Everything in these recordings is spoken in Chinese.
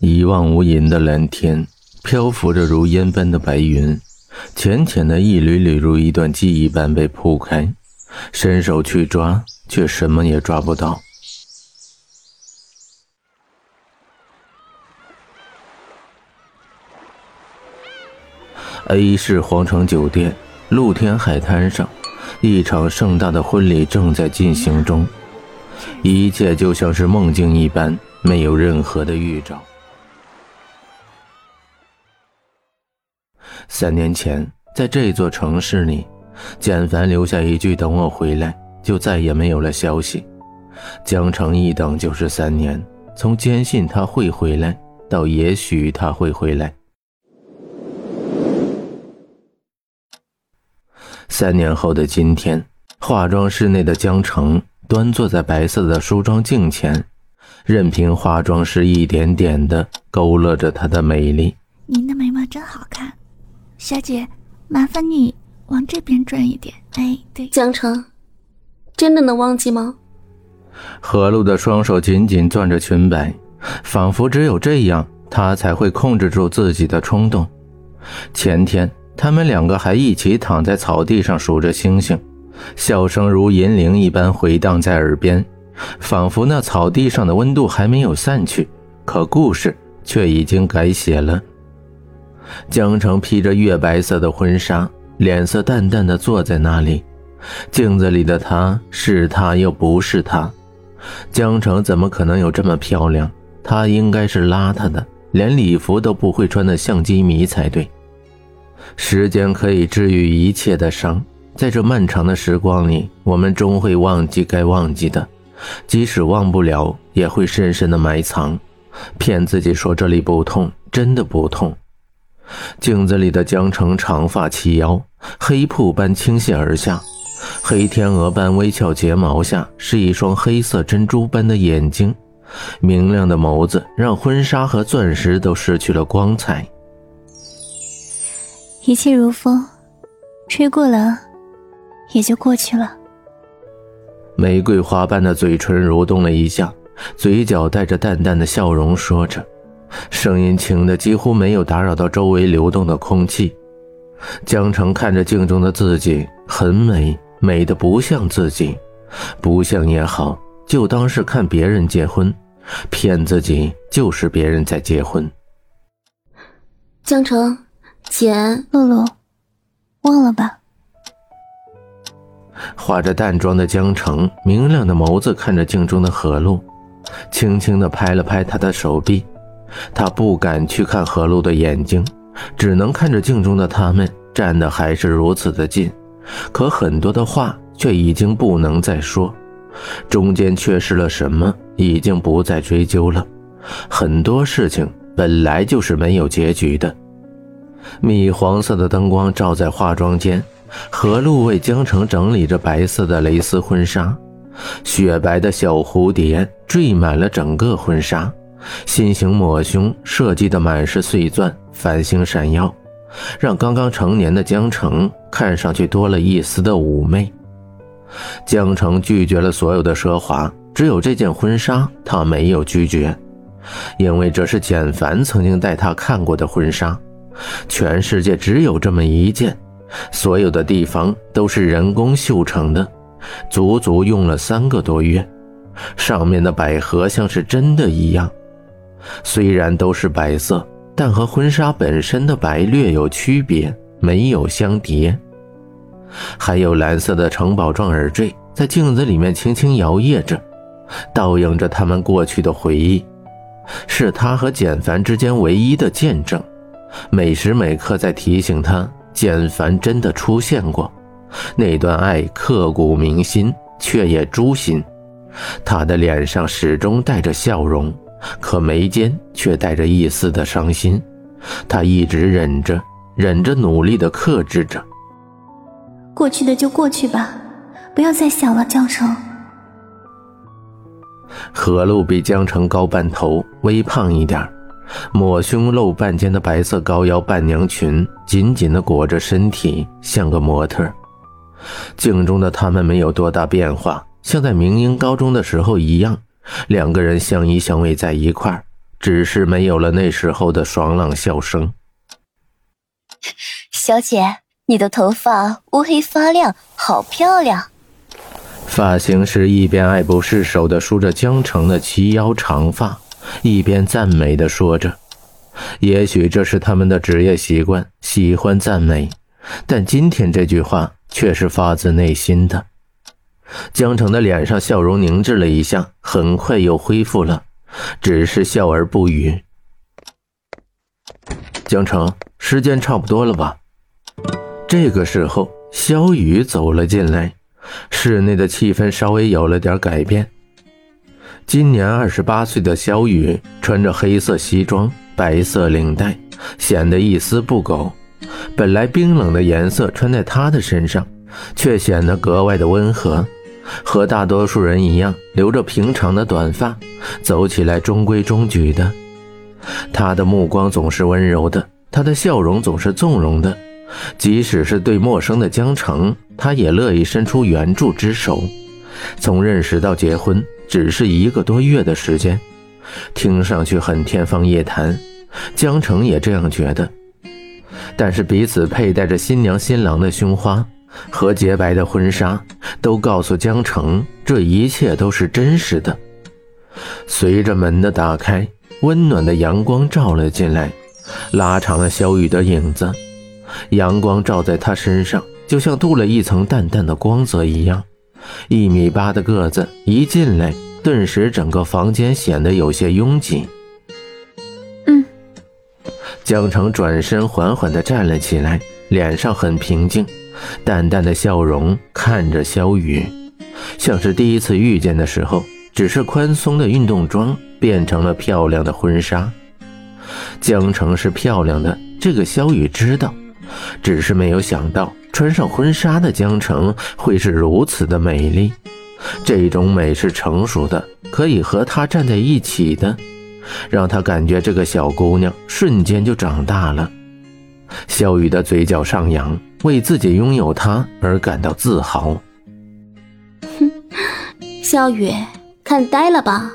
一望无垠的蓝天，漂浮着如烟般的白云，浅浅的一缕缕如一段记忆般被铺开，伸手去抓，却什么也抓不到。A 市皇城酒店露天海滩上，一场盛大的婚礼正在进行中，一切就像是梦境一般，没有任何的预兆。三年前，在这座城市里，简凡留下一句“等我回来”，就再也没有了消息。江城一等就是三年，从坚信他会回来，到也许他会回来。三年后的今天，化妆室内的江城端坐在白色的梳妆镜前，任凭化妆师一点点的勾勒着她的美丽。您的眉毛真好看，小姐，麻烦你往这边转一点。哎，对，江城，真的能忘记吗？何露的双手紧紧攥着裙摆，仿佛只有这样，她才会控制住自己的冲动。前天。他们两个还一起躺在草地上数着星星，笑声如银铃一般回荡在耳边，仿佛那草地上的温度还没有散去，可故事却已经改写了。江城披着月白色的婚纱，脸色淡淡的坐在那里，镜子里的他是他又不是他。江城怎么可能有这么漂亮？他应该是邋遢的，连礼服都不会穿的相机迷才对。时间可以治愈一切的伤，在这漫长的时光里，我们终会忘记该忘记的，即使忘不了，也会深深的埋藏，骗自己说这里不痛，真的不痛。镜子里的江城长发齐腰，黑瀑般倾泻而下，黑天鹅般微翘睫毛下是一双黑色珍珠般的眼睛，明亮的眸子让婚纱和钻石都失去了光彩。一切如风，吹过了，也就过去了。玫瑰花般的嘴唇蠕动了一下，嘴角带着淡淡的笑容，说着，声音轻的几乎没有打扰到周围流动的空气。江城看着镜中的自己，很美，美的不像自己，不像也好，就当是看别人结婚，骗自己就是别人在结婚。江城。简露露，忘了吧。化着淡妆的江城，明亮的眸子看着镜中的何露，轻轻的拍了拍她的手臂。他不敢去看何露的眼睛，只能看着镜中的他们站得还是如此的近，可很多的话却已经不能再说。中间缺失了什么，已经不再追究了。很多事情本来就是没有结局的。米黄色的灯光照在化妆间，何露为江城整理着白色的蕾丝婚纱，雪白的小蝴蝶缀满了整个婚纱，心形抹胸设计的满是碎钻，繁星闪耀，让刚刚成年的江城看上去多了一丝的妩媚。江城拒绝了所有的奢华，只有这件婚纱他没有拒绝，因为这是简凡曾经带他看过的婚纱。全世界只有这么一件，所有的地方都是人工绣成的，足足用了三个多月。上面的百合像是真的一样，虽然都是白色，但和婚纱本身的白略有区别，没有相叠。还有蓝色的城堡状耳坠在镜子里面轻轻摇曳着，倒映着他们过去的回忆，是他和简凡之间唯一的见证。每时每刻在提醒他，简凡真的出现过，那段爱刻骨铭心，却也诛心。他的脸上始终带着笑容，可眉间却带着一丝的伤心。他一直忍着，忍着，努力的克制着。过去的就过去吧，不要再想了，江城。何露比江城高半头，微胖一点抹胸露半肩的白色高腰伴娘裙，紧紧的裹着身体，像个模特。镜中的他们没有多大变化，像在明英高中的时候一样，两个人相依相偎在一块儿，只是没有了那时候的爽朗笑声。小姐，你的头发乌黑发亮，好漂亮。发型师一边爱不释手地梳着江澄的齐腰长发，一边赞美地说着：“也许这是他们的职业习惯，喜欢赞美。但今天这句话却是发自内心的。”江城的脸上笑容凝滞了一下，很快又恢复了，只是笑而不语。江城，时间差不多了吧？这个时候，萧雨走了进来，室内的气氛稍微有了点改变。今年二十八岁的萧雨穿着黑色西装、白色领带，显得一丝不苟。本来冰冷的颜色穿在她的身上，却显得格外的温和。和大多数人一样，留着平常的短发，走起来中规中矩的。他的目光总是温柔的，他的笑容总是纵容的，即使是对陌生的江城，他也乐意伸出援助之手。从认识到结婚，只是一个多月的时间，听上去很天方夜谭，江城也这样觉得。但是彼此佩戴着新娘新郎的胸花。和洁白的婚纱都告诉江城，这一切都是真实的。随着门的打开，温暖的阳光照了进来，拉长了小雨的影子。阳光照在她身上，就像镀了一层淡淡的光泽一样。一米八的个子一进来，顿时整个房间显得有些拥挤。嗯，江城转身缓缓地站了起来，脸上很平静。淡淡的笑容看着萧雨，像是第一次遇见的时候，只是宽松的运动装变成了漂亮的婚纱。江城是漂亮的，这个萧雨知道，只是没有想到穿上婚纱的江城会是如此的美丽。这种美是成熟的，可以和她站在一起的，让他感觉这个小姑娘瞬间就长大了。萧雨的嘴角上扬。为自己拥有他而感到自豪。哼，萧雨，看呆了吧？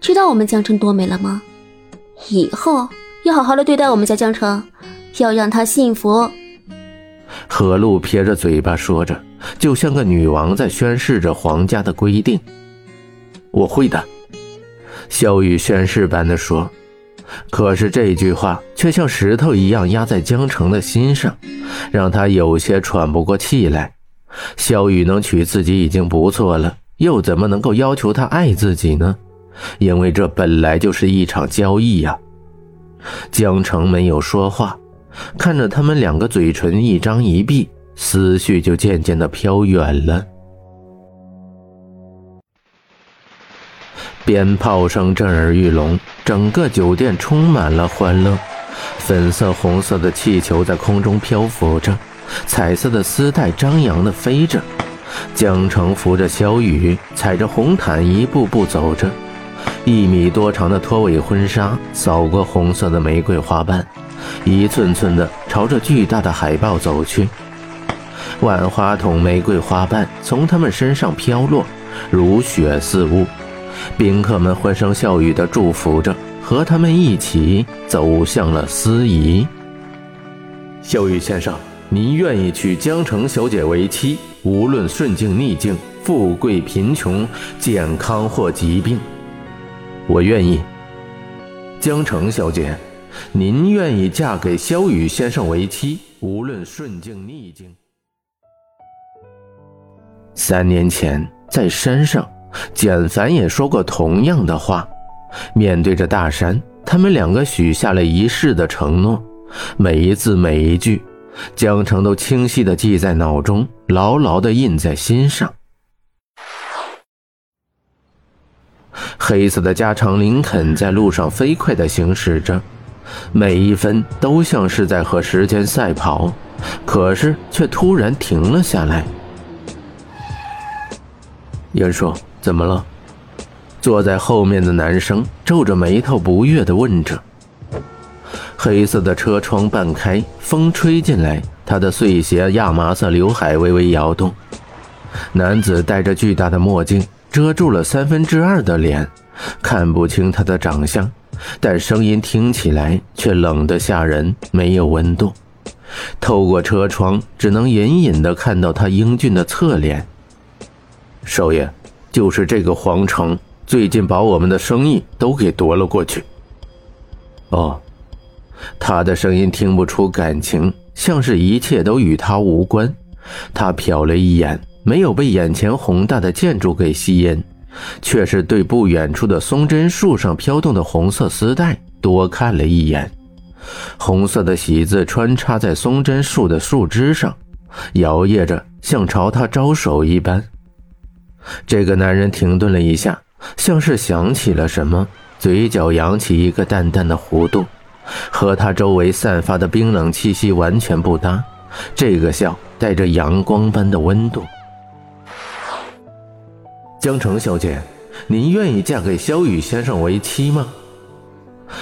知道我们江城多美了吗？以后要好好的对待我们家江城，要让他幸福。何露撇着嘴巴说着，就像个女王在宣誓着皇家的规定。我会的，萧雨宣誓般的说。可是这句话却像石头一样压在江城的心上，让他有些喘不过气来。萧雨能娶自己已经不错了，又怎么能够要求他爱自己呢？因为这本来就是一场交易呀。江城没有说话，看着他们两个嘴唇一张一闭，思绪就渐渐的飘远了。鞭炮声震耳欲聋，整个酒店充满了欢乐。粉色、红色的气球在空中漂浮着，彩色的丝带张扬地飞着。江城扶着小雨，踩着红毯一步步走着。一米多长的拖尾婚纱扫过红色的玫瑰花瓣，一寸寸地朝着巨大的海报走去。万花筒玫瑰花瓣从他们身上飘落，如雪似雾。宾客们欢声笑语地祝福着，和他们一起走向了司仪。萧雨先生，您愿意娶江城小姐为妻，无论顺境逆境、富贵贫穷、健康或疾病，我愿意。江城小姐，您愿意嫁给萧雨先生为妻，无论顺境逆境。三年前，在山上。简凡也说过同样的话。面对着大山，他们两个许下了一世的承诺，每一字每一句，江城都清晰地记在脑中，牢牢地印在心上。黑色的加长林肯在路上飞快地行驶着，每一分都像是在和时间赛跑，可是却突然停了下来。严叔。怎么了？坐在后面的男生皱着眉头，不悦地问着。黑色的车窗半开，风吹进来，他的碎鞋亚麻色刘海微微摇动。男子戴着巨大的墨镜，遮住了三分之二的脸，看不清他的长相，但声音听起来却冷得吓人，没有温度。透过车窗，只能隐隐的看到他英俊的侧脸。少爷，就是这个皇城，最近把我们的生意都给夺了过去。哦，他的声音听不出感情，像是一切都与他无关。他瞟了一眼，没有被眼前宏大的建筑给吸引，却是对不远处的松针树上飘动的红色丝带多看了一眼。红色的喜字穿插在松针树的树枝上，摇曳着，像朝他招手一般。这个男人停顿了一下，像是想起了什么，嘴角扬起一个淡淡的弧度，和他周围散发的冰冷气息完全不搭。这个笑带着阳光般的温度。江城小姐，您愿意嫁给萧雨先生为妻吗？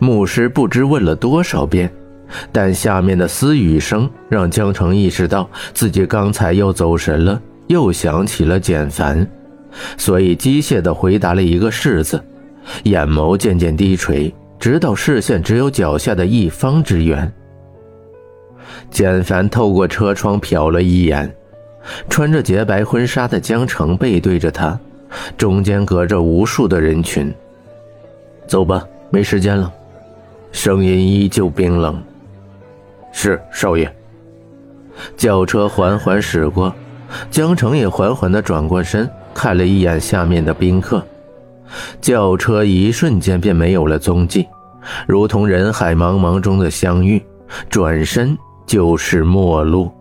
牧师不知问了多少遍，但下面的私语声让江城意识到自己刚才又走神了，又想起了简凡，所以机械地回答了一个“是”字，眼眸渐渐低垂，直到视线只有脚下的一方之远。简凡透过车窗瞟了一眼，穿着洁白婚纱的江城背对着他，中间隔着无数的人群。走吧。没时间了，声音依旧冰冷。是少爷。轿车缓缓驶过，江城也缓缓地转过身，看了一眼下面的宾客。轿车一瞬间便没有了踪迹，如同人海茫茫中的相遇，转身就是陌路。